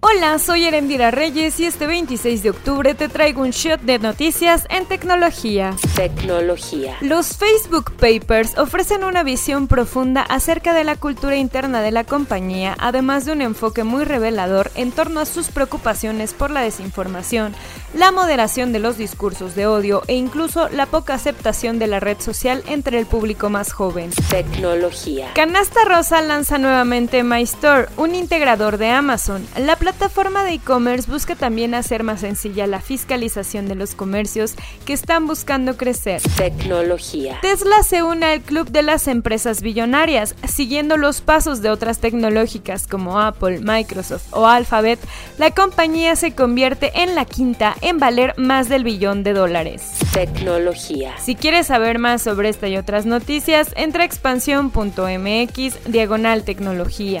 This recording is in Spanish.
Hola, soy Erendira Reyes y este 26 de octubre te traigo un shot de noticias en tecnología. Tecnología. Los Facebook Papers ofrecen una visión profunda acerca de la cultura interna de la compañía, además de un enfoque muy revelador en torno a sus preocupaciones por la desinformación, la moderación de los discursos de odio e incluso la poca aceptación de la red social entre el público más joven. Tecnología. Canasta Rosa lanza nuevamente My Store, un integrador de Amazon. La plataforma de e-commerce busca también hacer más sencilla la fiscalización de los comercios que están buscando crecer. Tecnología. Tesla se une al club de las empresas billonarias, siguiendo los pasos de otras tecnológicas como Apple, Microsoft o Alphabet. La compañía se convierte en la quinta en valer más del billón de dólares. Tecnología. Si quieres saber más sobre esta y otras noticias, entra a expansión.mx diagonal tecnología.